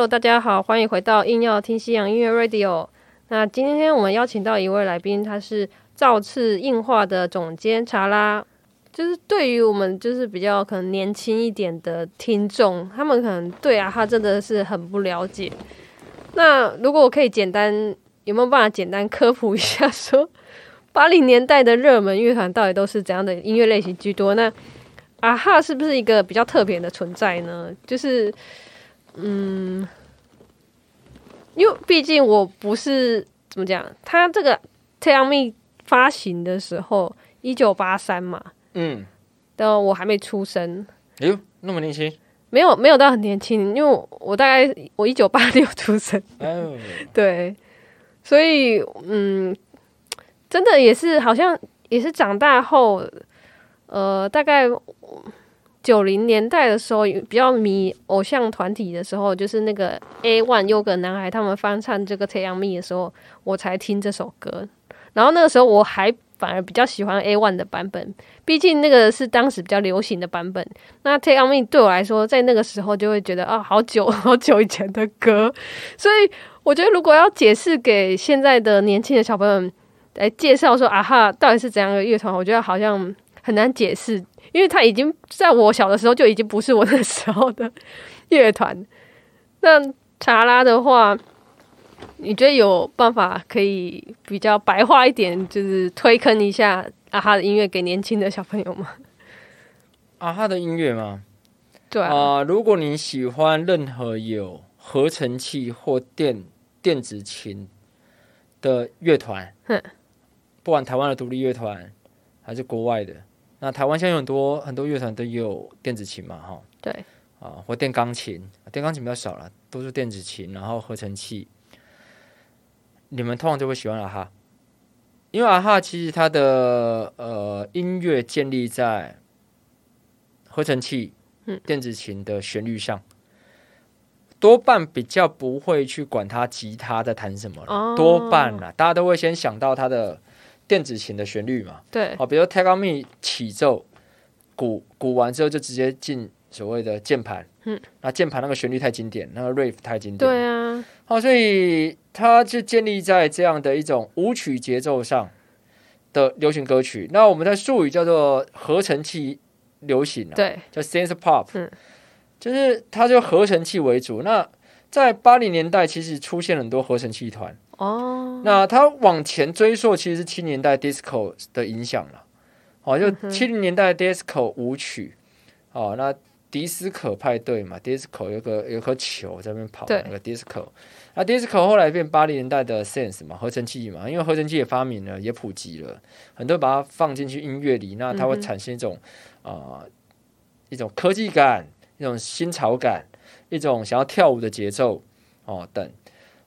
Hello，大家好，欢迎回到硬要听西洋音乐 Radio。那今天我们邀请到一位来宾，他是造次硬化的总监查拉。就是对于我们就是比较可能年轻一点的听众，他们可能对啊，他真的是很不了解。那如果我可以简单，有没有办法简单科普一下，说八零年代的热门乐团到底都是怎样的音乐类型居多？那啊哈是不是一个比较特别的存在呢？就是嗯，因为毕竟我不是怎么讲，他这个《Tell Me》发行的时候一九八三嘛。嗯，但我还没出生。哎呦，那么年轻？没有，没有到很年轻，因为我大概我一九八六出生。哦，对，所以嗯，真的也是好像也是长大后，呃，大概九零年代的时候比较迷偶像团体的时候，就是那个 A One 优格男孩他们翻唱这个《太阳蜜》的时候，我才听这首歌。然后那个时候我还。反而比较喜欢 A One 的版本，毕竟那个是当时比较流行的版本。那 Take Me 对我来说，在那个时候就会觉得啊，好久 好久以前的歌。所以我觉得，如果要解释给现在的年轻的小朋友来介绍说啊哈，到底是怎样的乐团，我觉得好像很难解释，因为他已经在我小的时候就已经不是我那时候的乐团。那查拉的话。你觉得有办法可以比较白话一点，就是推坑一下啊哈的音乐给年轻的小朋友吗？啊哈的音乐吗？对啊，如果你喜欢任何有合成器或电电子琴的乐团，不管台湾的独立乐团还是国外的，那台湾现在有很多很多乐团都有电子琴嘛，哈，对。啊，或电钢琴，电钢琴比较少了，都是电子琴，然后合成器。你们通常就会喜欢阿哈，因为阿哈其实它的呃音乐建立在合成器、电子琴的旋律上，多半比较不会去管它吉他在弹什么了，多半啦，大家都会先想到它的电子琴的旋律嘛。对，哦，比如 Take On Me 起奏，鼓鼓完之后就直接进所谓的键盘。嗯，那键盘那个旋律太经典，那个 riff 太经典。对啊，好，所以它就建立在这样的一种舞曲节奏上的流行歌曲。那我们的术语叫做合成器流行啊，对，叫 synth pop，嗯，就是它就合成器为主。那在八零年代其实出现很多合成器团哦，那它往前追溯其实是七年代 disco 的影响了，哦，就七零年代 disco 舞曲，哦，那。迪斯科派对嘛，disco 有个有颗球在那边跑，那个 disco。那 disco 后来变八零年代的 sense 嘛，合成器嘛，因为合成器也发明了，也普及了，很多把它放进去音乐里，那它会产生一种啊一种科技感，一种新潮感，一种想要跳舞的节奏哦等。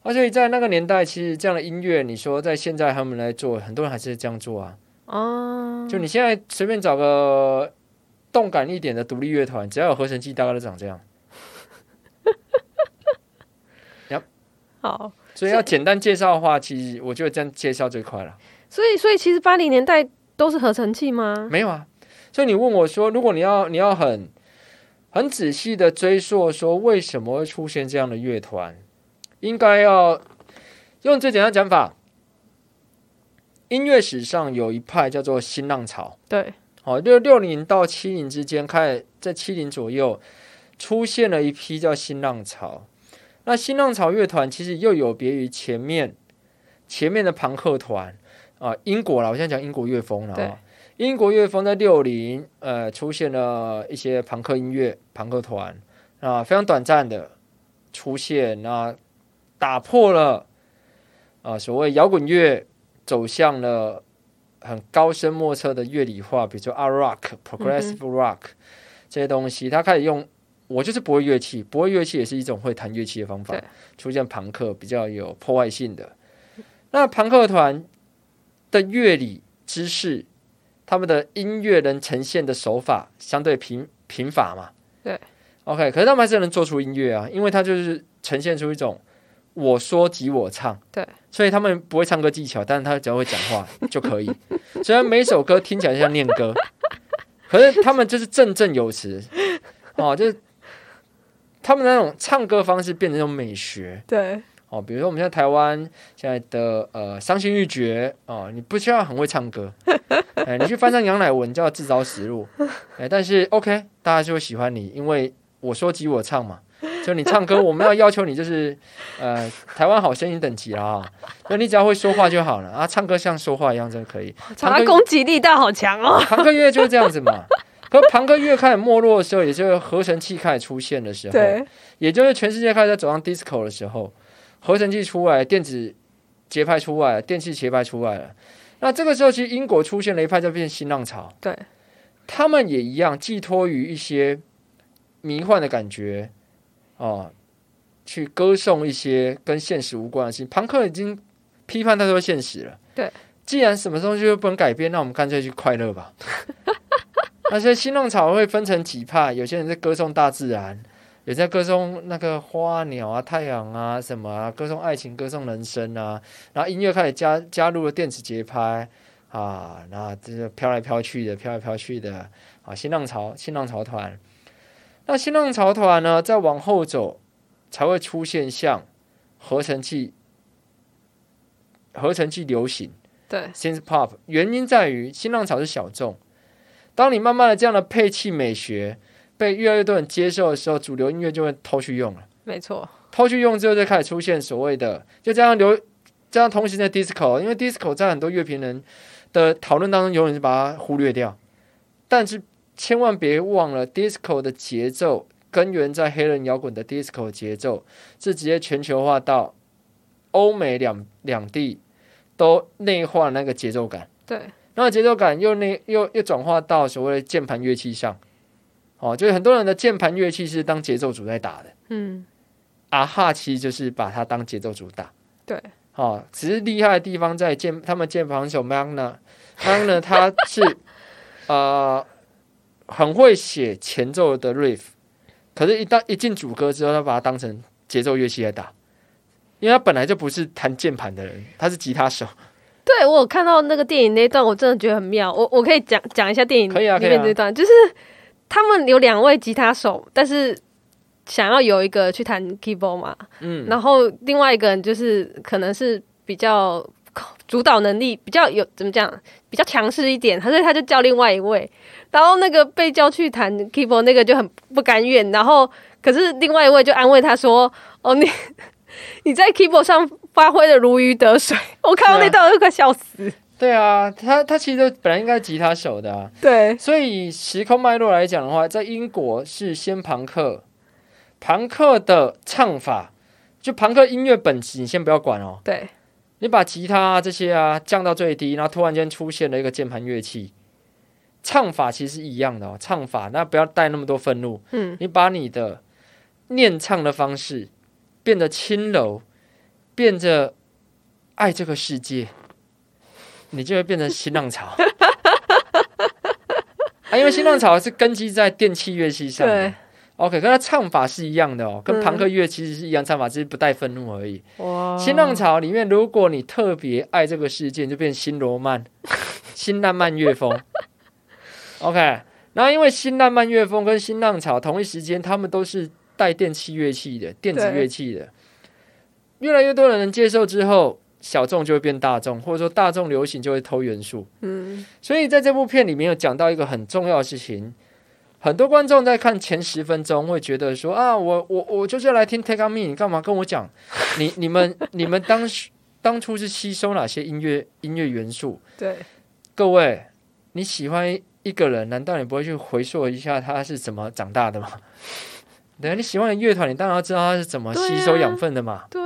而且在那个年代，其实这样的音乐，你说在现在他们来做，很多人还是这样做啊。哦，就你现在随便找个。动感一点的独立乐团，只要有合成器，大概都长这样。好，所以要简单介绍的话，其实我觉得这样介绍最快了。所以，所以其实八零年代都是合成器吗？没有啊。所以你问我说，如果你要你要很很仔细的追溯，说为什么会出现这样的乐团，应该要用最简单讲法。音乐史上有一派叫做新浪潮，对。哦，六六零到七零之间，开始在七零左右出现了一批叫新浪潮。那新浪潮乐团其实又有别于前面前面的朋克团啊，英国啦，我现在讲英国乐风了啊。英国乐风在六零呃出现了一些朋克音乐、朋克团啊，非常短暂的出现，那打破了啊所谓摇滚乐走向了。很高深莫测的乐理化，比如说 art rock、progressive rock 这些东西，他开始用我就是不会乐器，不会乐器也是一种会弹乐器的方法。出现朋克比较有破坏性的，那朋克团的乐理知识，他们的音乐能呈现的手法相对贫贫乏嘛？对，OK，可是他们还是能做出音乐啊，因为他就是呈现出一种。我说即我唱，对，所以他们不会唱歌技巧，但是他只要会讲话 就可以。虽然每首歌听起来像念歌，可是他们就是振振有词，哦，就是他们那种唱歌方式变成一种美学。对。哦，比如说我们现在台湾现在的呃伤心欲绝哦，你不需要很会唱歌，哎，你去翻唱杨乃文叫自找死路，哎，但是 OK，大家就会喜欢你，因为我说及我唱嘛，就你唱歌，我们要要求你就是呃台湾好声音等级啊，就你只要会说话就好了啊，唱歌像说话一样就可以。他攻击力道好强哦，庞克乐就是这样子嘛。可庞克乐开始没落的时候，也就是合成器开始出现的时候，对，也就是全世界开始走上 disco 的时候。合成器出来，电子节拍出来，电器节拍出来了。那这个时候，其实英国出现了一派，叫变新浪潮。对，他们也一样，寄托于一些迷幻的感觉啊，去歌颂一些跟现实无关的事情。朋克已经批判太多现实了。对，既然什么东西都不能改变，那我们干脆去快乐吧。那所以新浪潮会分成几派，有些人在歌颂大自然。也在歌颂那个花鸟啊、太阳啊什么啊，歌颂爱情、歌颂人生啊。然后音乐开始加加入了电子节拍啊，那这个飘来飘去的、飘来飘去的啊。新浪潮、新浪潮团，那新浪潮团呢，再往后走才会出现像合成器、合成器流行，对，synth pop。原因在于新浪潮是小众，当你慢慢的这样的配器美学。被越来越多人接受的时候，主流音乐就会偷去用了。没错，偷去用之后，就开始出现所谓的，就这样流，这样同时在 disco，因为 disco 在很多乐评人的讨论当中，永远是把它忽略掉。但是千万别忘了，disco 的节奏根源在黑人摇滚的 disco 节奏，是直接全球化到欧美两两地都内化那个节奏感。对，那节奏感又内又又转化到所谓的键盘乐器上。哦，就是很多人的键盘乐器是当节奏组在打的，嗯，啊哈，其实就是把它当节奏组打，对，哦，只是厉害的地方在键，他们键盘手 Magna，Magna 他是 呃很会写前奏的 riff，可是，一到一进主歌之后，他把它当成节奏乐器来打，因为他本来就不是弹键盘的人，他是吉他手。对我有看到那个电影那段，我真的觉得很妙，我我可以讲讲一下电影里面那段，就是。他们有两位吉他手，但是想要有一个去弹 keyboard 嘛，嗯，然后另外一个人就是可能是比较主导能力比较有怎么讲，比较强势一点，所以他就叫另外一位，然后那个被叫去弹 keyboard 那个就很不甘愿，然后可是另外一位就安慰他说：“哦，你 你在 keyboard 上发挥的如鱼得水。”我看到那段都快笑死。对啊，他他其实本来应该吉他手的啊，对。所以时空脉络来讲的话，在英国是先朋克，朋克的唱法，就朋克音乐本质，你先不要管哦。对，你把吉他啊这些啊降到最低，然后突然间出现了一个键盘乐器，唱法其实是一样的哦。唱法那不要带那么多愤怒，嗯，你把你的念唱的方式变得轻柔，变得爱这个世界。你就会变成新浪潮，啊，因为新浪潮是根基在电器乐器上。对，OK，跟他唱法是一样的哦，跟朋克乐其实是一样唱法，只是不带愤怒而已。哇！新浪潮里面，如果你特别爱这个世界，就变新罗曼、新浪漫乐风。OK，然后因为新浪漫乐风跟新浪潮同一时间，他们都是带电器乐器的、电子乐器的，越来越多的人接受之后。小众就会变大众，或者说大众流行就会偷元素。嗯，所以在这部片里面有讲到一个很重要的事情，很多观众在看前十分钟会觉得说啊，我我我就是要来听 Take On Me，你干嘛跟我讲？你你们你们当时当初是吸收哪些音乐音乐元素？对，各位你喜欢一个人，难道你不会去回溯一下他是怎么长大的吗？对，你喜欢的乐团，你当然要知道他是怎么吸收养分的嘛。对。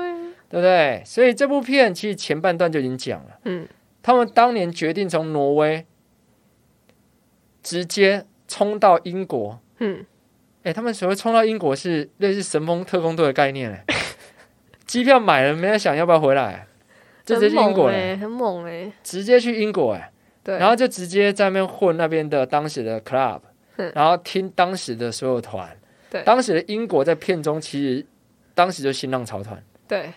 对不对？所以这部片其实前半段就已经讲了。嗯，他们当年决定从挪威直接冲到英国。嗯，哎，他们所谓冲到英国是类似神风特工队的概念哎，机票买了，没人想要不要回来，直接去英国哎，很猛哎，直接去英国哎，对，然后就直接在那边混那边的当时的 club，然后听当时的所有团。对，当时的英国在片中其实当时就新浪潮团。对。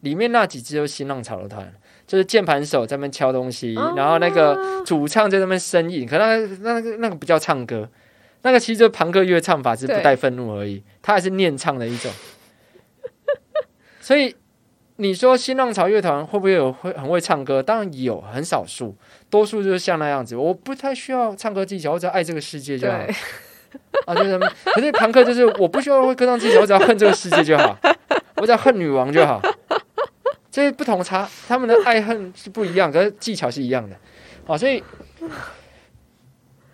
里面那几支都是新浪潮的团，就是键盘手在那边敲东西，然后那个主唱在那边呻吟，可那那个那个不叫唱歌，那个其实就朋克乐唱法是不带愤怒而已，他还是念唱的一种。所以你说新浪潮乐团会不会有会很会唱歌？当然有，很少数，多数就是像那样子。我不太需要唱歌技巧，我只要爱这个世界就好。啊，就是可是庞克就是我不需要会歌唱技巧，我只要恨这个世界就好，我只要恨女王就好。这些不同茶，他们的爱恨是不一样，可是技巧是一样的。好，所以。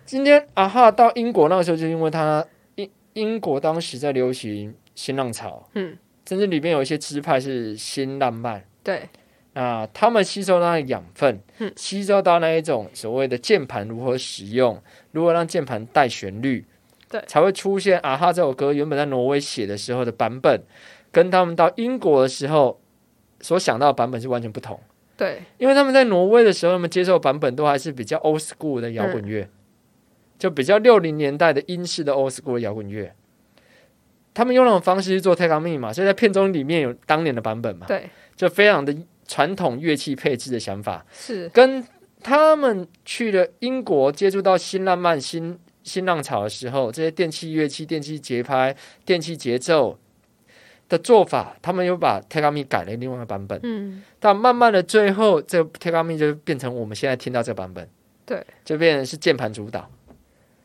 今天啊哈到英国那个时候，就因为他英英国当时在流行新浪潮，嗯，甚至里面有一些支派是新浪漫，对，那他们吸收到养分，嗯，吸收到那一种所谓的键盘如何使用，如何让键盘带旋律，对，才会出现啊哈这首歌原本在挪威写的时候的版本，跟他们到英国的时候所想到的版本是完全不同，对，因为他们在挪威的时候，他们接受版本都还是比较 old school 的摇滚乐。就比较六零年代的英式的 old school 摇滚乐，他们用那种方式去做 take on me 嘛，所以在片中里面有当年的版本嘛，对，就非常的传统乐器配置的想法，是。跟他们去了英国接触到新浪漫、新新浪潮的时候，这些电器乐器、电器节拍、电器节奏的做法，他们又把 me 改了另外一个版本，嗯，但慢慢的最后这个 take on me 就变成我们现在听到这个版本，对，就变成是键盘主导。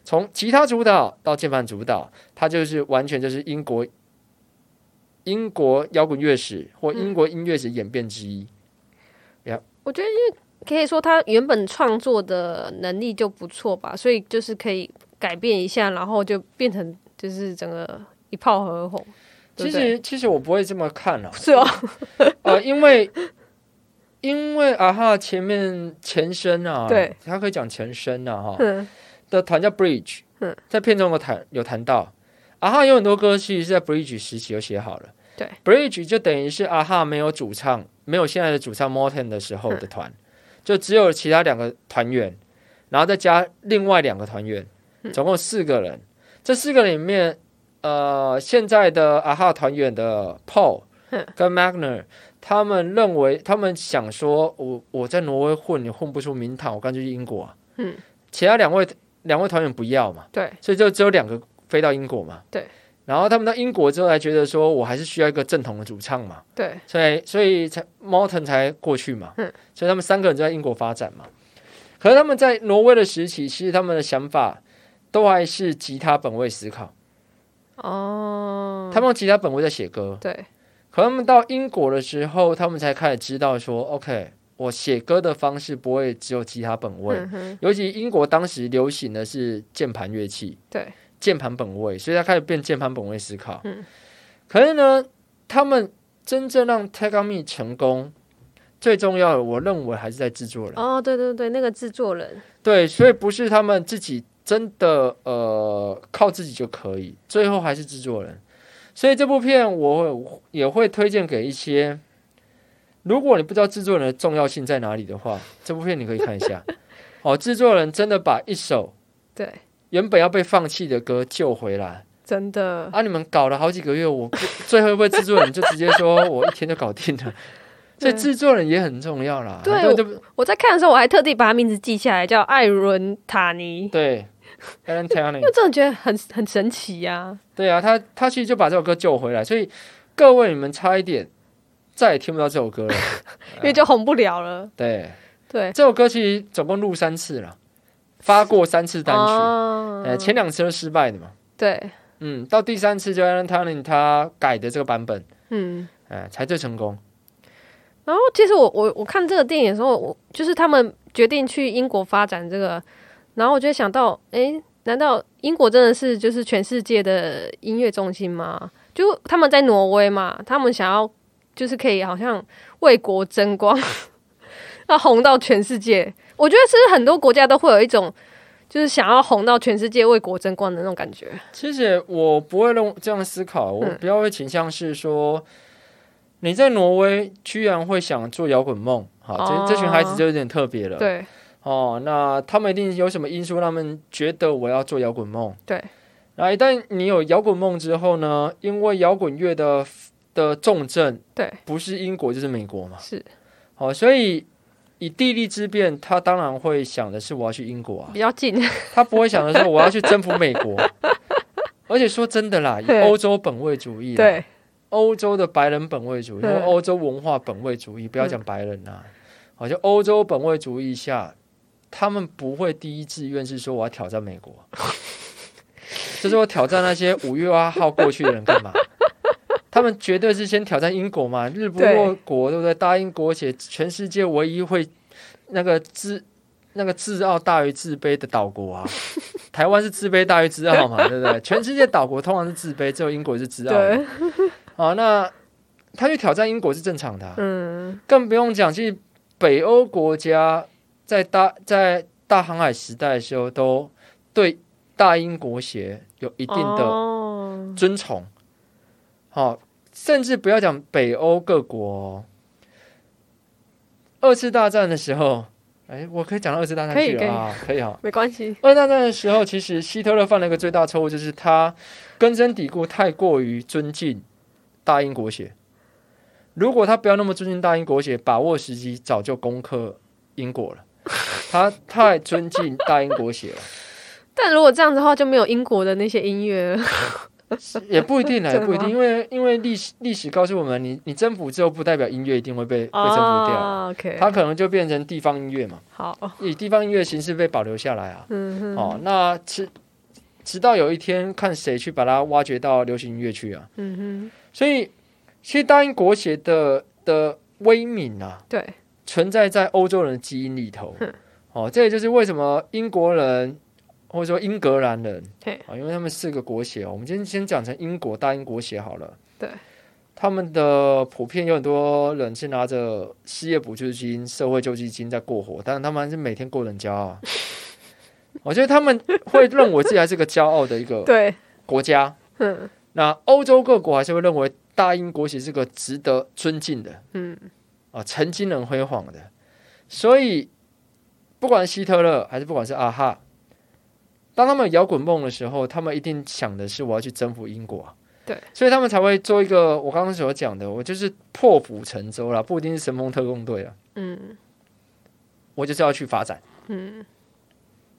从吉他主导到键盘主导，它就是完全就是英国英国摇滚乐史或英国音乐史演变之一。呀，我觉得因为可以说他原本创作的能力就不错吧，所以就是可以改变一下，然后就变成就是整个一炮而红。其实其实我不会这么看了，是哦，呃，因为因为啊哈前面前身啊，对，他可以讲前身啊哈。的团叫 Bridge，在片中有谈有谈到，啊哈有很多歌其实是在 Bridge 时期就写好了。对，Bridge 就等于是啊哈没有主唱，没有现在的主唱 Morton 的时候的团，就只有其他两个团员，然后再加另外两个团员，总共四个人。这四个里面，呃，现在的阿哈团员的 Paul 跟 Magner，他们认为他们想说，我我在挪威混，你混不出名堂，我干脆去英国啊。嗯，其他两位。两位团员不要嘛？对，所以就只有两个飞到英国嘛。对，然后他们到英国之后，才觉得说我还是需要一个正统的主唱嘛。对，所以所以才 Morton 才过去嘛。嗯，所以他们三个人就在英国发展嘛。可是他们在挪威的时期，其实他们的想法都还是吉他本位思考。哦，他们用吉他本位在写歌。对，可他们到英国的时候，他们才开始知道说，OK。我写歌的方式不会只有吉他本位，尤其英国当时流行的是键盘乐器，对，键盘本位，所以他开始变键盘本位思考。嗯，可是呢，他们真正让 Take On Me 成功，最重要的，我认为还是在制作人。哦，对对对，那个制作人，对，所以不是他们自己真的呃靠自己就可以，最后还是制作人。所以这部片我也会推荐给一些。如果你不知道制作人的重要性在哪里的话，这部片你可以看一下。哦，制作人真的把一首对原本要被放弃的歌救回来，真的啊！你们搞了好几个月，我 最后一位制作人就直接说我一天就搞定了。所以制作人也很重要啦。对，我在看的时候，我还特地把他名字记下来，叫艾伦塔尼。对，艾伦塔尼，因为真的觉得很很神奇呀。对啊，他他其实就把这首歌救回来，所以各位你们差一点。再也听不到这首歌了，因为就红不了了。对对，这首歌其实总共录三次了，发过三次单曲，呃，前两次都失败的嘛。对，嗯，到第三次就 Alan t u n i n 他改的这个版本，嗯，哎，才最成功。然后其实我我我看这个电影的时候，我就是他们决定去英国发展这个，然后我就想到，哎，难道英国真的是就是全世界的音乐中心吗？就他们在挪威嘛，他们想要。就是可以好像为国争光，要红到全世界。我觉得是很多国家都会有一种，就是想要红到全世界、为国争光的那种感觉。其实我不会用这样思考，我比较会倾向是说，你在挪威居然会想做摇滚梦，好，这这群孩子就有点特别了。对，哦，那他们一定有什么因素让，他们觉得我要做摇滚梦。对，然后一旦你有摇滚梦之后呢，因为摇滚乐的。的重症，对，不是英国就是美国嘛，是，好，所以以地利之便，他当然会想的是我要去英国啊，比较近。他不会想的是我要去征服美国。而且说真的啦，以欧洲本位主义，对。欧洲的白人本位主义，欧洲文化本位主义，不要讲白人呐，好像欧洲本位主义下，他们不会第一志愿是说我要挑战美国，就是我挑战那些五月二号过去的人干嘛？他们绝对是先挑战英国嘛，日不落国，对不对？大英国且全世界唯一会那个自那个自傲大于自卑的岛国啊。台湾是自卑大于自傲嘛，对不对？全世界岛国通常是自卑，只有英国是自傲。对，啊，那他去挑战英国是正常的。嗯，更不用讲，其实北欧国家在大在大航海时代的时候，都对大英国协有一定的尊崇。好，甚至不要讲北欧各国，二次大战的时候。哎，我可以讲到二次大战去了啊，可以哈，没关系。二次大战的时候，其实希特勒犯了一个最大错误，就是他根深蒂固太过于尊敬大英国协。如果他不要那么尊敬大英国协，把握时机，早就攻克英国了。他太尊敬大英国协了。但如果这样子的话，就没有英国的那些音乐了。也不一定呢，也不一定，因为因为历史历史告诉我们，你你征服之后，不代表音乐一定会被被征服掉它可能就变成地方音乐嘛。好，以地方音乐形式被保留下来啊。嗯哼。哦，那直直到有一天，看谁去把它挖掘到流行音乐去啊。嗯哼。所以，其实大英国协的的威名啊，对，存在在欧洲人的基因里头。哦，这也就是为什么英国人。或者说英格兰人，啊，因为他们四个国血，我们今天先讲成英国大英国血好了。对，他们的普遍有很多人是拿着失业补助金、社会救济金在过活，但是他们还是每天过人骄傲。我觉得他们会认为自己还是个骄傲的一个 对国家。嗯，那欧洲各国还是会认为大英国血是个值得尊敬的。嗯，啊，曾经很辉煌的，所以不管希特勒还是不管是阿哈。当他们有摇滚梦的时候，他们一定想的是我要去征服英国，对，所以他们才会做一个我刚刚所讲的，我就是破釜沉舟了，不一定是神风特工队了，嗯，我就是要去发展，嗯，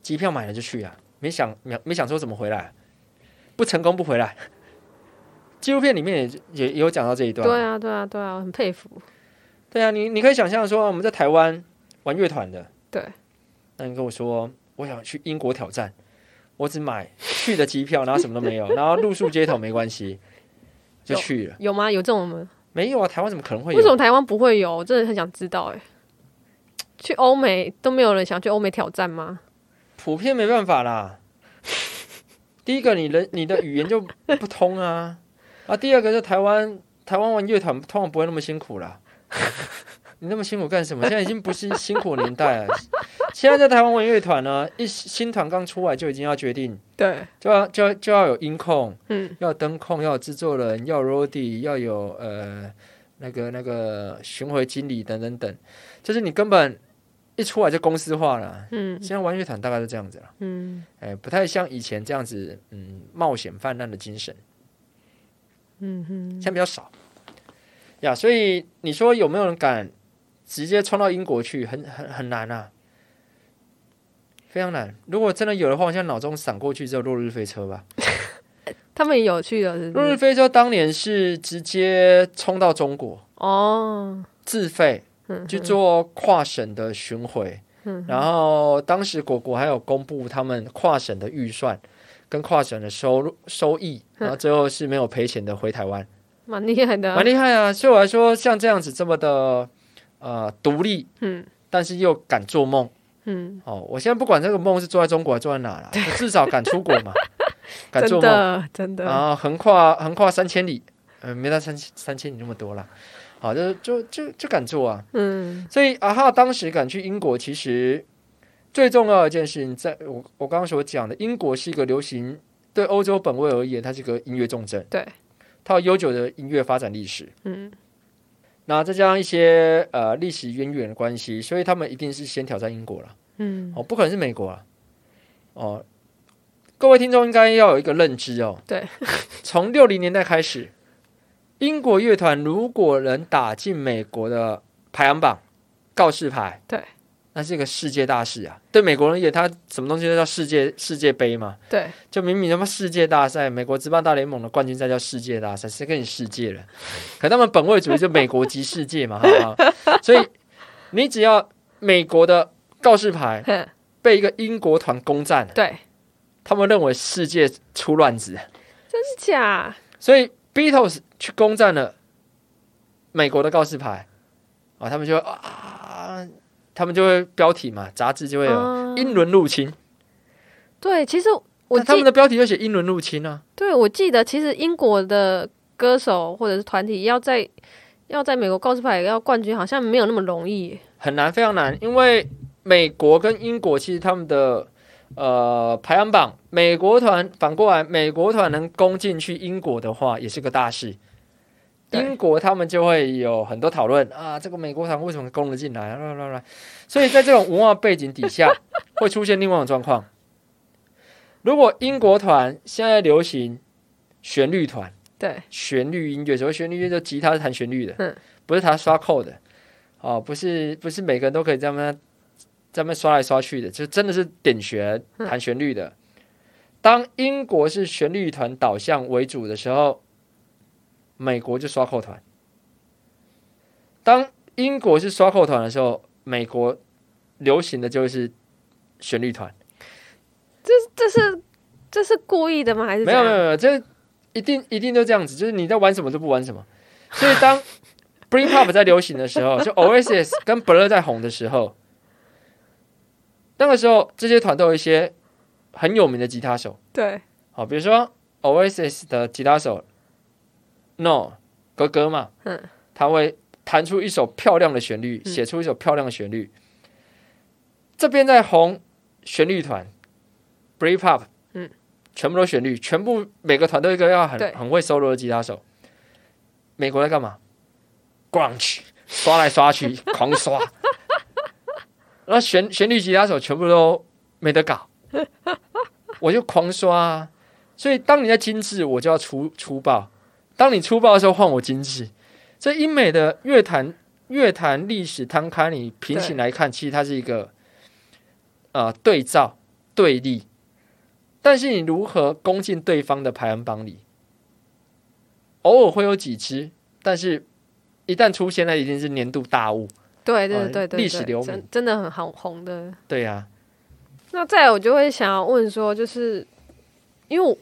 机票买了就去啊，没想没没想说怎么回来，不成功不回来，纪录片里面也也有讲到这一段，对啊对啊对啊，我很佩服，对啊，你你可以想象说我们在台湾玩乐团的，对，那你跟我说我想去英国挑战。我只买去的机票，然后什么都没有，然后露宿街头没关系，就去了。有吗？有这种吗？没有啊，台湾怎么可能会有？为什么台湾不会有？我真的很想知道。哎，去欧美都没有人想去欧美挑战吗？普遍没办法啦。第一个，你人你的语言就不通啊啊！第二个就台湾，台湾玩乐团通常不会那么辛苦啦。你那么辛苦干什么？现在已经不是辛苦年代了。现在在台湾玩乐团呢，一新团刚出来就已经要决定，对，就要就就要有音控，嗯，要灯控，要有制作人，要 Rody，要有呃那个那个巡回经理等等等，就是你根本一出来就公司化了，嗯，现在玩乐团大概是这样子了，嗯，哎，不太像以前这样子，嗯，冒险泛滥的精神，嗯哼，现在比较少，呀，所以你说有没有人敢直接冲到英国去？很很很难啊。非常难。如果真的有的话，我现在脑中闪过去只有落日飞车吧。他们也有去的。落日飞车当年是直接冲到中国哦，自费去做跨省的巡回。然后当时果果还有公布他们跨省的预算跟跨省的收入收益，然后最后是没有赔钱的回台湾，蛮厉害的，蛮厉害啊！对我来说，像这样子这么的呃独立，嗯，但是又敢做梦。嗯，哦，我现在不管这个梦是做在中国还是做在哪了，至少敢出国嘛，敢做梦，真的，然后横跨横跨三千里，呃，没到三三千里那么多了，好，就就就就敢做啊，嗯，所以阿哈当时敢去英国，其实最重要的一件事情，在我我刚刚所讲的，英国是一个流行，对欧洲本位而言，它是个音乐重镇，对，它有悠久的音乐发展历史，嗯。那再加上一些呃历史渊源的关系，所以他们一定是先挑战英国了。嗯，哦，不可能是美国啊。哦，各位听众应该要有一个认知哦。对，从六零年代开始，英国乐团如果能打进美国的排行榜，告示牌，对，那是一个世界大事啊。对美国人也，他什么东西都叫世界世界杯嘛。对，就明明他妈世界大赛，美国职棒大联盟的冠军赛叫世界大赛，谁跟你世界了？可他们本位主义就美国及世界嘛。所以你只要美国的告示牌 被一个英国团攻占，对，他们认为世界出乱子，真是假？所以 Beatles 去攻占了美国的告示牌。啊，他们就啊，他们就会标题嘛，杂志就会有英伦入侵。对，其实我他们的标题就写英伦入侵啊。对，我记得其实英国的歌手或者是团体要在要在美国告示牌要冠军，好像没有那么容易，很难，非常难。因为美国跟英国其实他们的呃排行榜，美国团反过来，美国团能攻进去英国的话，也是个大事。英国他们就会有很多讨论啊，这个美国团为什么攻了进来？啦啦啦！所以在这种文化背景底下，会出现另外一种状况。如果英国团现在流行旋律团，对旋律音乐，所谓旋律音乐就吉他是弹旋律的，嗯，不是弹刷扣的，哦，不是不是每个人都可以这么这么刷来刷去的，就真的是点旋弹旋律的。当英国是旋律团导向为主的时候。美国就刷扣团，当英国是刷扣团的时候，美国流行的就是旋律团。这这是这是故意的吗？还是没有没有没有？这一定一定都这样子，就是你在玩什么都不玩什么。所以当 Bring Pop 在流行的时候，就 Oasis 跟 Blur 在红的时候，那个时候这些团都有一些很有名的吉他手。对，好，比如说 Oasis 的吉他手。No，哥哥嘛，嗯，他会弹出一首漂亮的旋律，写出一首漂亮的旋律。这边在红旋律团，Break Pop，嗯，全部都旋律，全部每个团都一个要很很会 solo 的吉他手。美国在干嘛？Grunge，刷来刷去，狂刷，然后旋旋律吉他手全部都没得搞，我就狂刷。啊所以当你在精致，我就要粗粗暴。当你粗暴的时候，换我精致。这英美的乐坛乐坛历史摊开，你平行来看，其实它是一个呃对照对立。但是你如何攻进对方的排行榜里？偶尔会有几支，但是一旦出现，那一定是年度大物。对对对对，历史流名真的很好红的。对呀。那再我就会想要问说，就是因为我。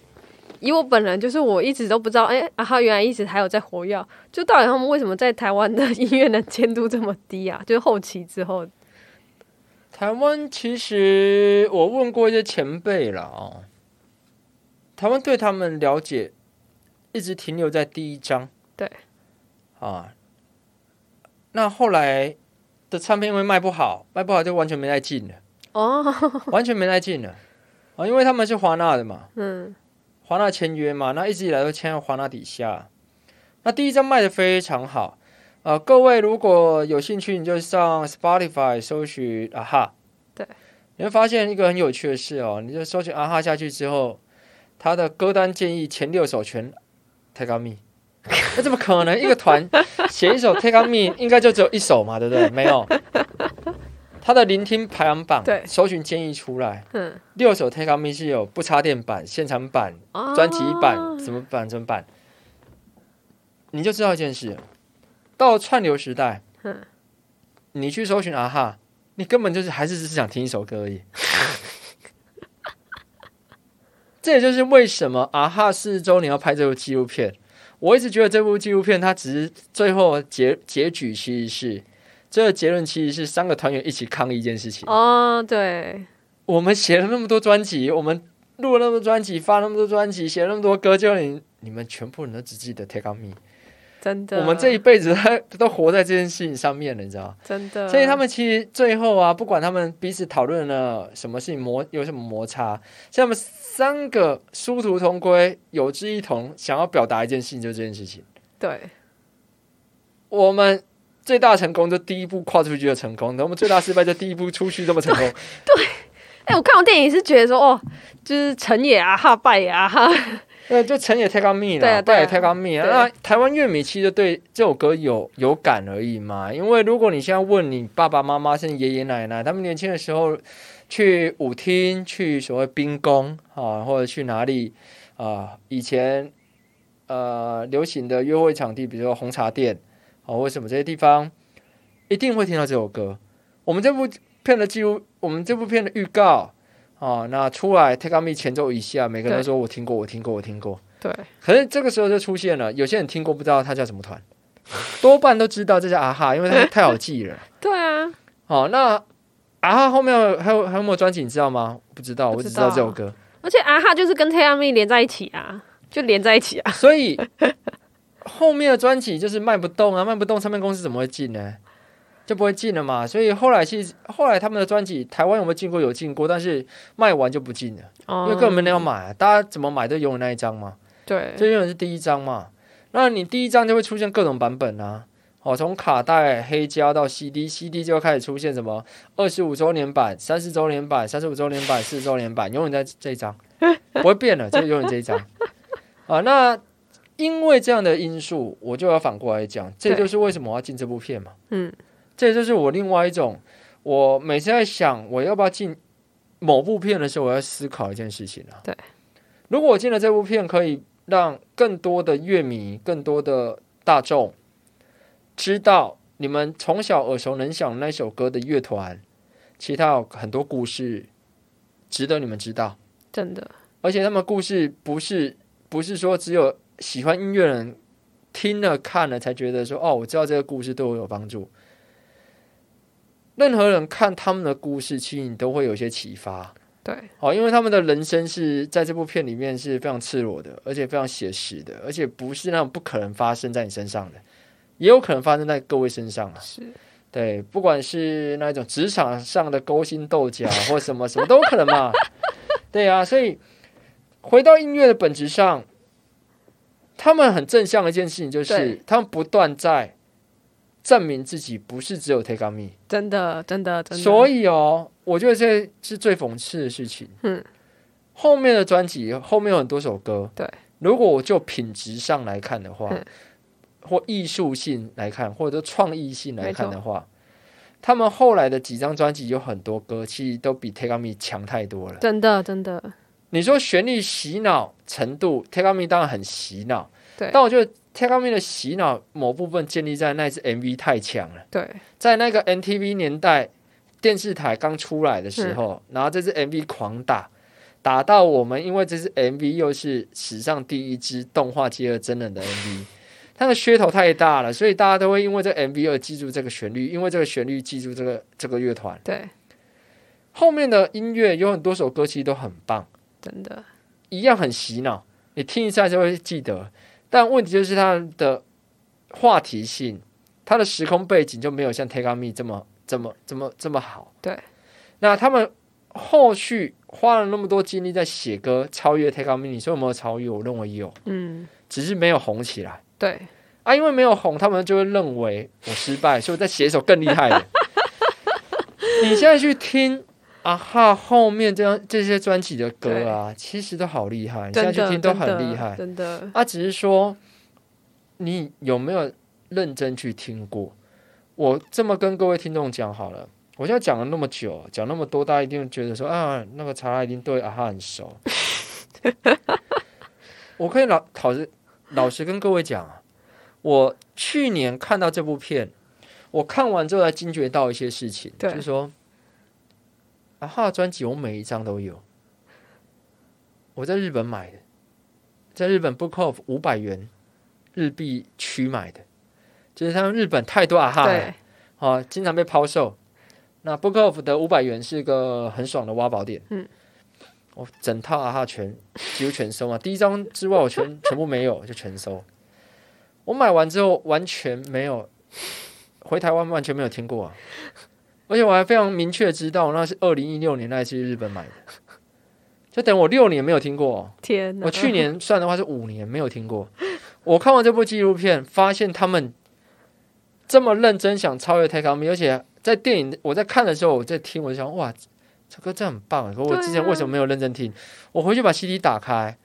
以我本人就是我一直都不知道，哎，啊哈，原来一直还有在活跃，就到底他们为什么在台湾的音乐的监督这么低啊？就是后期之后，台湾其实我问过一些前辈了哦，台湾对他们了解一直停留在第一章，对，啊，那后来的唱片因为卖不好，卖不好就完全没再进了，哦，完全没再进了。啊，因为他们是华纳的嘛，嗯。华纳签约嘛，那一直以来都签在华纳底下。那第一张卖的非常好啊！各位如果有兴趣，你就上 Spotify 搜寻啊哈，对，你会发现一个很有趣的事哦。你就搜寻啊哈下去之后，他的歌单建议前六首全 Take On Me，那怎么可能？一个团写一首 Take On Me，应该就只有一首嘛，对不对？没有。他的聆听排行榜，对，搜寻建议出来，嗯，六首 Take On Me 是有不插电版、现场版、专辑版，什么版什么版，你就知道一件事，到串流时代，嗯，你去搜寻啊哈，你根本就是还是只是想听一首歌而已。这也就是为什么啊哈四十周年要拍这部纪录片。我一直觉得这部纪录片它只是最后结结局其实是。这个结论其实是三个团员一起抗议一件事情。哦，对，我们写了那么多专辑，我们录了那么多专辑，发那么多专辑，写了那么多歌，就你你们全部人都只记得 Take On Me，真的，我们这一辈子都活在这件事情上面了，你知道真的。所以他们其实最后啊，不管他们彼此讨论了什么事情，摩有什么摩擦，像他们三个殊途同归，有志一同，想要表达一件事情，就这件事情。对，我们。最大成功就第一步跨出去就成功，然后我们最大失败就第一步出去这么成功。对，哎，我看完电影是觉得说，哦，就是成也啊哈，败也啊哈，对，就成也 Take on me 了，败也 Take on me 啊。那台湾乐迷其实对这首歌有有感而已嘛。因为如果你现在问你爸爸妈妈甚至爷爷奶奶，他们年轻的时候去舞厅、去所谓冰宫啊，或者去哪里啊，以前呃流行的约会场地，比如说红茶店啊，或什么这些地方，一定会听到这首歌。我们这部片的记录，我们这部片的预告。哦，那出来 Take on me 前奏一下，每个人都说我听过，我听过，我听过。对。可是这个时候就出现了，有些人听过不知道他叫什么团，多半都知道这叫啊哈，因为他太好记了。对啊。哦，那啊哈后面还有还有没有专辑你知道吗？不知道，我只知道这首歌。而且啊哈就是跟 Take me 连在一起啊，就连在一起啊。所以后面的专辑就是卖不动啊，卖不动，唱片公司怎么会进呢？就不会进了嘛，所以后来其实后来他们的专辑台湾有没有进过？有进过，但是卖完就不进了，因为根本没人要买，大家怎么买都有那一张嘛。对，就永远是第一张嘛。那你第一张就会出现各种版本啊，哦，从卡带、黑胶到 CD，CD 就开始出现什么二十五周年版、三十周年版、三十五周年版、四十周年版，永远在这一张，不会变了，就永远这一张。啊，那因为这样的因素，我就要反过来讲，这就是为什么我要进这部片嘛。嗯。这就是我另外一种，我每次在想我要不要进某部片的时候，我要思考一件事情啊。对，如果我进了这部片，可以让更多的乐迷、更多的大众知道你们从小耳熟能详那首歌的乐团，其他有很多故事值得你们知道。真的，而且他们故事不是不是说只有喜欢音乐人听了看了才觉得说哦，我知道这个故事对我有帮助。任何人看他们的故事，其实你都会有一些启发。对，哦，因为他们的人生是在这部片里面是非常赤裸的，而且非常写实的，而且不是那种不可能发生在你身上的，也有可能发生在各位身上啊。是，对，不管是那种职场上的勾心斗角，或什么什么都可能嘛。对啊，所以回到音乐的本质上，他们很正向的一件事情就是，他们不断在。证明自己不是只有 Take on me，真的，真的，真的。所以哦，我觉得这是最讽刺的事情。嗯，后面的专辑后面有很多首歌，对。如果我就品质上来看的话，或艺术性来看，或者创意性来看的话，他们后来的几张专辑有很多歌，其实都比 Take on me 强太多了。真的，真的。你说旋律洗脑程度，Take on me 当然很洗脑，对。但我觉得。Take On Me 的洗脑某部分建立在那支 MV 太强了。对，在那个 NTV 年代，电视台刚出来的时候，然后这支 MV 狂打，打到我们，因为这支 MV 又是史上第一支动画结合真人的 MV，它的噱头太大了，所以大家都会因为这 MV 而记住这个旋律，因为这个旋律记住这个这个乐团。对，后面的音乐有很多首歌其实都很棒，真的，一样很洗脑，你听一下就会记得。但问题就是它的话题性，它的时空背景就没有像 Take On Me 这么、这么、这么、这么好。对，那他们后续花了那么多精力在写歌，超越 Take On Me，你说有没有超越？我认为有，嗯，只是没有红起来。对啊，因为没有红，他们就会认为我失败，所以我再写一首更厉害的。你现在去听。啊哈！后面这样这些专辑的歌啊，其实都好厉害，你现在去听都很厉害，真的。啊，只是说你有没有认真去听过？我这么跟各位听众讲好了，我现在讲了那么久，讲那么多，大家一定觉得说啊，那个查拉一定对啊哈很熟。我可以老老实老实跟各位讲啊，我去年看到这部片，我看完之后才惊觉到一些事情，就是说。啊哈！专辑我每一张都有，我在日本买的，在日本 Book Off 五百元日币区买的，就是他们日本太多啊哈，啊，经常被抛售。那 Book Off 的五百元是个很爽的挖宝点，嗯，我整套啊哈全几乎全收啊，第一张之外我全全部没有，就全收。我买完之后完全没有回台湾，完全没有听过啊。而且我还非常明确知道，那是二零一六年那次日本买的，就等我六年没有听过。天我去年算的话是五年没有听过。我看完这部纪录片，发现他们这么认真想超越 Take On Me，而且在电影我在看的时候，我在听，我就想哇，这歌真很棒。可我之前为什么没有认真听？我回去把 CD 打开，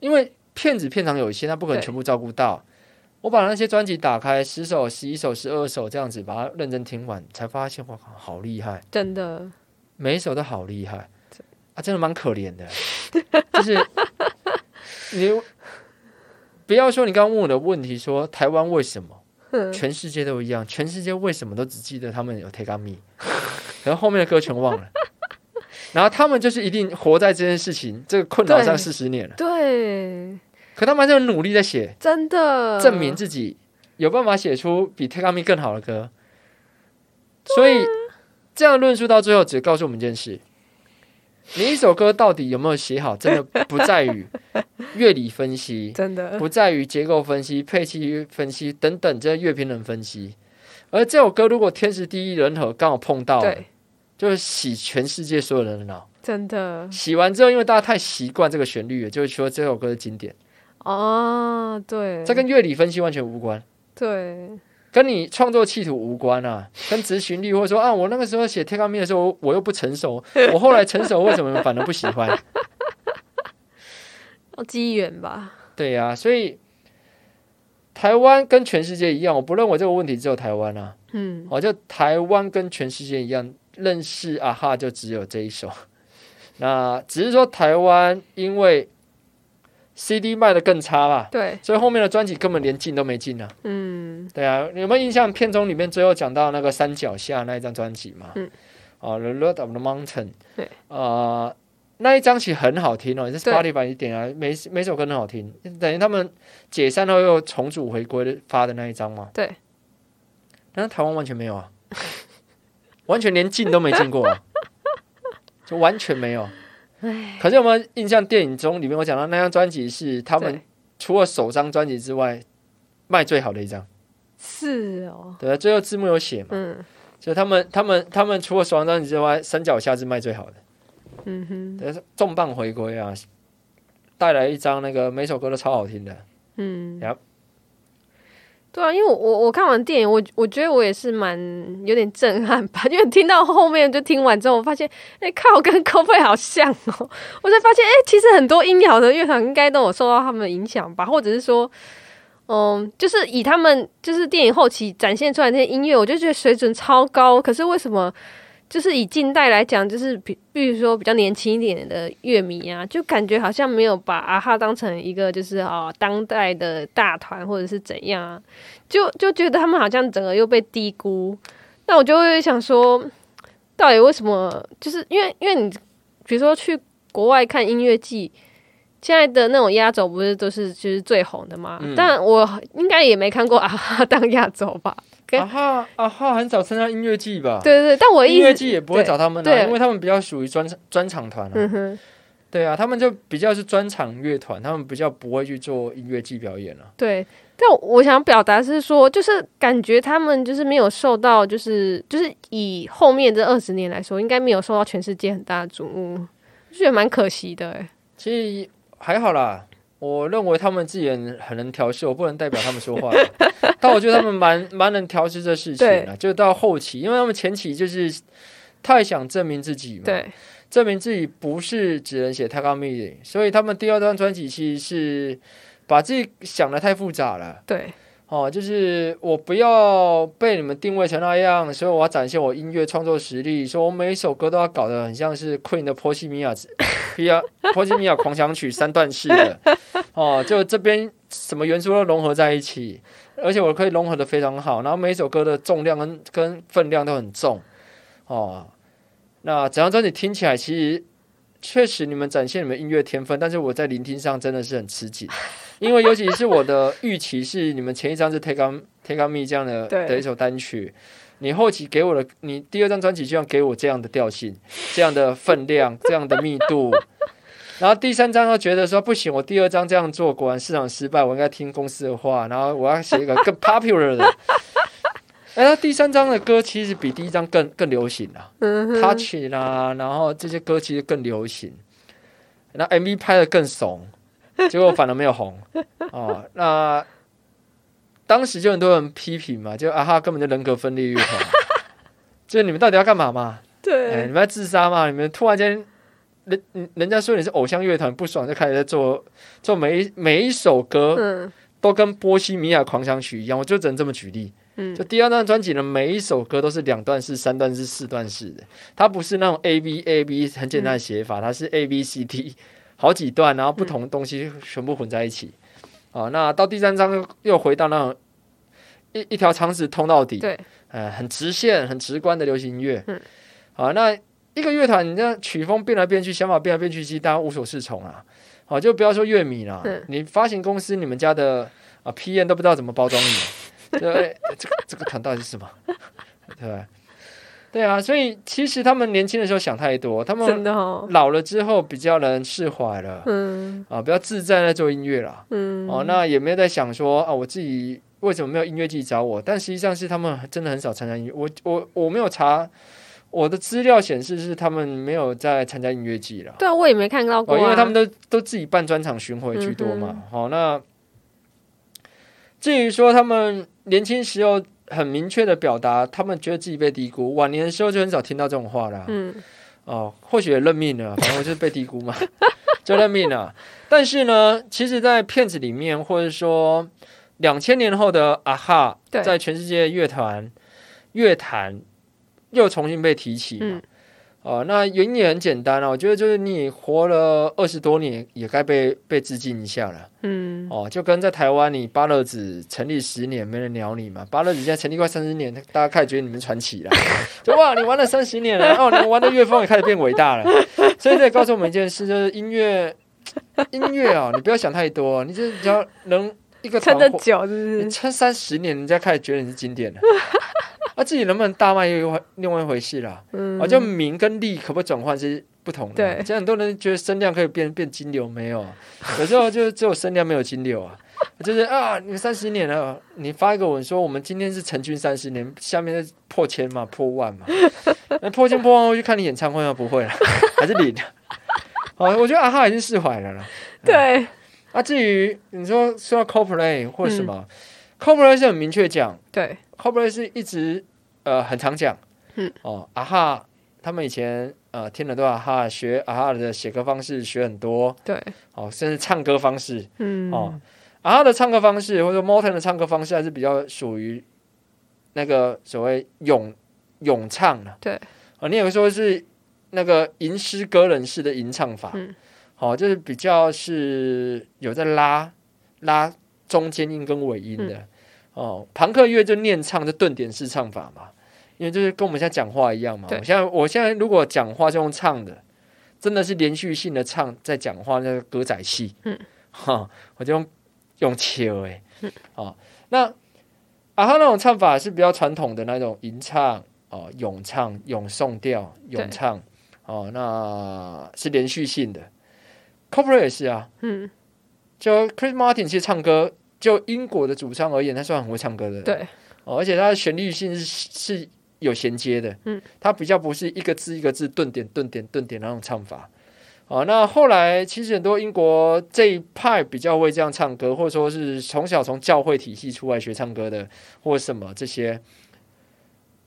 因为片子片场有限，他不可能全部照顾到。我把那些专辑打开，十首、十一首、十二首这样子，把它认真听完，才发现哇，好厉害！真的，每一首都好厉害啊，真的蛮可怜的。就是你不要说你刚刚问我的问题，说台湾为什么？全世界都一样，全世界为什么都只记得他们有 Take On Me，然后后面的歌全忘了。然后他们就是一定活在这件事情这个困扰上四十年了。对。可他们就很努力在写，真的证明自己有办法写出比 Me 更好的歌。所以这样论述到最后，只告诉我们一件事：你一首歌到底有没有写好，真的不在于 乐理分析，真的不在于结构分析、配器分析等等这些乐评人分析。而这首歌如果天时地利人和刚好碰到。就是洗全世界所有人的脑，真的洗完之后，因为大家太习惯这个旋律了，就是说这首歌的经典。哦，对，这跟乐理分析完全无关，对，跟你创作企图无关啊，跟执行力或者说啊，我那个时候写《Take Me》的时候，我又不成熟，我后来成熟，为什么反而不喜欢？要，机缘吧。对呀，所以台湾跟全世界一样，我不认为这个问题只有台湾啊。嗯，哦，就台湾跟全世界一样。认识啊哈，就只有这一首。那只是说台湾因为 CD 卖的更差啦，对，所以后面的专辑根本连进都没进啊。嗯，对啊，有没有印象？片中里面最后讲到那个山脚下那一张专辑嘛？嗯，哦，The Road of the Mountain。对，呃，那一张其实很好听哦，也是 Spotify 一点啊，每每首歌都好听。等于他们解散后又重组回归的发的那一张嘛？对，但是台湾完全没有啊。完全连进都没进过，就完全没有。可是我们印象？电影中里面我讲到那张专辑是他们除了首张专辑之外卖最好的一张。是哦。对啊，最后字幕有写嘛？嗯。就他们他们他们除了首张专辑之外，山脚下是卖最好的。嗯哼。对，重磅回归啊！带来一张那个每首歌都超好听的。嗯。然后。对啊，因为我我看完电影，我我觉得我也是蛮有点震撼吧。因为听到后面就听完之后，我发现，哎靠，跟 c o 好像哦。我才发现，哎，其实很多音摇的乐团应该都有受到他们的影响吧，或者是说，嗯，就是以他们就是电影后期展现出来那些音乐，我就觉得水准超高。可是为什么？就是以近代来讲，就是比比如说比较年轻一点的乐迷啊，就感觉好像没有把阿哈当成一个就是哦当代的大团或者是怎样啊，就就觉得他们好像整个又被低估。那我就会想说，到底为什么？就是因为因为你比如说去国外看音乐季，现在的那种压轴不是都是就是最红的吗？但我应该也没看过阿哈当压轴吧。啊哈啊哈，很少参加音乐季吧？对对对，但我音乐季也不会找他们啊，因为他们比较属于专专场团啊。对啊，他们就比较是专场乐团，他们比较不会去做音乐季表演了。对，但我想表达是说，就是感觉他们就是没有受到，就是就是以后面这二十年来说，应该没有受到全世界很大的瞩目，就觉得蛮可惜的。哎，其实还好啦。我认为他们自己很很能调试，我不能代表他们说话。但我觉得他们蛮蛮能调试这事情的。就到后期，因为他们前期就是太想证明自己嘛，对，证明自己不是只能写太高密的，所以他们第二张专辑其实是把自己想的太复杂了。对。哦，就是我不要被你们定位成那样，所以我要展现我音乐创作实力。说我每一首歌都要搞得很像是 Queen 的《波西米亚》P 啊，《波西米亚狂想曲》三段式的。哦，就这边什么元素都融合在一起，而且我可以融合的非常好。然后每一首歌的重量跟跟分量都很重。哦，那整张专辑听起来其实确实你们展现你们音乐天分，但是我在聆听上真的是很吃紧。因为尤其是我的预期是，你们前一张是 Take On Take On Me 这样的的一首单曲，你后期给我的，你第二张专辑就要给我这样的调性、这样的分量、这样的密度，然后第三张又觉得说不行，我第二张这样做果然市场失败，我应该听公司的话，然后我要写一个更 popular 的。哎，第三张的歌其实比第一张更更流行啊，Touch 啦，然后这些歌其实更流行，那 MV 拍的更怂。结果反而没有红哦，那当时就很多人批评嘛，就啊哈根本就人格分裂乐团，就你们到底要干嘛嘛？对，你们要自杀嘛？你们突然间人人家说你是偶像乐团，不爽就开始在做做每一每一首歌，嗯，都跟波西米亚狂想曲一样，我就只能这么举例。嗯，就第二张专辑的每一首歌都是两段式、三段式、四段式的，它不是那种 A B A B 很简单的写法，它是 A B C D 好几段，然后不同东西全部混在一起。啊，那到第三章又又回到那种一一条长直通到底，对，呃，很直线、很直观的流行音乐。嗯，好，那一个乐团，你这曲风变来变去，想法变来变去，其实大家无所适从啊。好，就不要说乐迷了，你发行公司、你们家的啊 P N 都不知道怎么包装你。对，这个这个团到底是什么？对对啊，所以其实他们年轻的时候想太多，他们老了之后比较能释怀了，嗯啊，比较自在在做音乐了，嗯哦，那也没有在想说啊，我自己为什么没有音乐季找我？但实际上是他们真的很少参加音乐，我我我没有查我的资料显示是他们没有在参加音乐季了。对啊，我也没看到过，因为他们都都自己办专场巡回居多嘛。好，那。至于说他们年轻时候很明确的表达，他们觉得自己被低估，晚年的时候就很少听到这种话了。嗯，哦，或许认命了，反正我就是被低估嘛，就认命了。但是呢，其实，在片子里面，或者说两千年后的啊哈，在全世界乐团乐坛又重新被提起嘛。哦，那原因也很简单啊，我觉得就是你活了二十多年，也该被被致敬一下了。嗯，哦，就跟在台湾，你巴乐子成立十年，没人鸟你嘛。巴乐子现在成立快三十年，大家开始觉得你们传奇了。就哇，你玩了三十年了，哦，你玩的乐风也开始变伟大了。所以这告诉我们一件事，就是音乐，音乐啊，你不要想太多，你就只要能一个撑得久，是不是？撑三十年，人家开始觉得你是经典了。啊，自己能不能大卖又一另外一回事啦。嗯，啊，就名跟利可不可以转换是不同的。对，现在很多人觉得声量可以变变金流，没有，有时候就只有声量没有金流啊。就是啊，你三十年了，你发一个文说我们今天是成军三十年，下面是破千嘛，破万嘛。那破千破万会去看你演唱会吗？不会了，还是零。好，我觉得阿哈已经释怀了啦。对。啊，至于你说说到 CoPlay 或什么，CoPlay 是很明确讲。对。C o p l a y 是一直呃很常讲，嗯。哦啊哈，他们以前呃听了多少哈学啊哈的写歌方式学很多，对，哦甚至唱歌方式，嗯。哦啊哈的唱歌方式或者 Morton 的唱歌方式还是比较属于那个所谓咏咏唱的，对，哦你有说是那个吟诗歌人式的吟唱法，嗯，好就是比较是有在拉拉中间音跟尾音的。哦，朋克乐就念唱，就顿点式唱法嘛，因为就是跟我们现在讲话一样嘛。我现在我现在如果讲话就用唱的，真的是连续性的唱在讲话，那个歌仔戏，嗯，哈，我就用用切哎，哦，那啊，他那种唱法是比较传统的那种吟唱哦，咏唱、咏颂调、咏唱哦，那是连续性的。Cooper 也是啊，嗯，就 Chris Martin 其实唱歌。就英国的主唱而言，他算很会唱歌的，对，哦，而且他的旋律性是是有衔接的，嗯，他比较不是一个字一个字顿点顿点顿点那种唱法，哦，那后来其实很多英国这一派比较会这样唱歌，或者说是从小从教会体系出来学唱歌的，或什么这些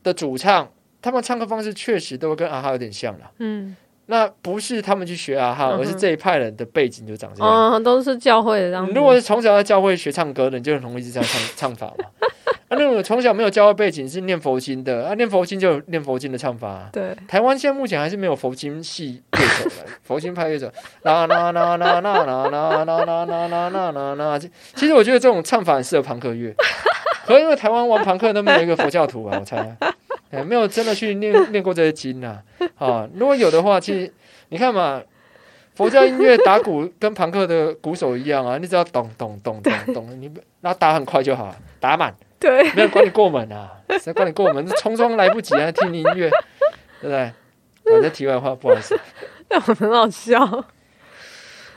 的主唱，他们唱歌方式确实都会跟阿哈有点像了，嗯。那不是他们去学啊哈，而是这一派人的背景就长这样。嗯，都是教会的这样。如果是从小在教会学唱歌的，你就很容易是这样唱唱法嘛。啊，那种从小没有教会背景是念佛经的啊，念佛经就有念佛经的唱法。对，台湾现在目前还是没有佛经系乐手的，佛经派乐手。啦啦啦啦啦啦啦啦啦啦啦啦啦。其实我觉得这种唱法很适合朋克乐，可能因为台湾玩朋克都没有一个佛教徒啊，我猜。哎，没有真的去念 念过这些经呐，啊，如果有的话，其实你看嘛，佛教音乐打鼓跟朋克的鼓手一样啊，你只要咚咚咚咚咚，你那打很快就好了，打满，对，没有管你过门啊，谁管你过门？匆匆来不及啊，听音乐，对不对？啊，这题外话，不好意思，那很好笑。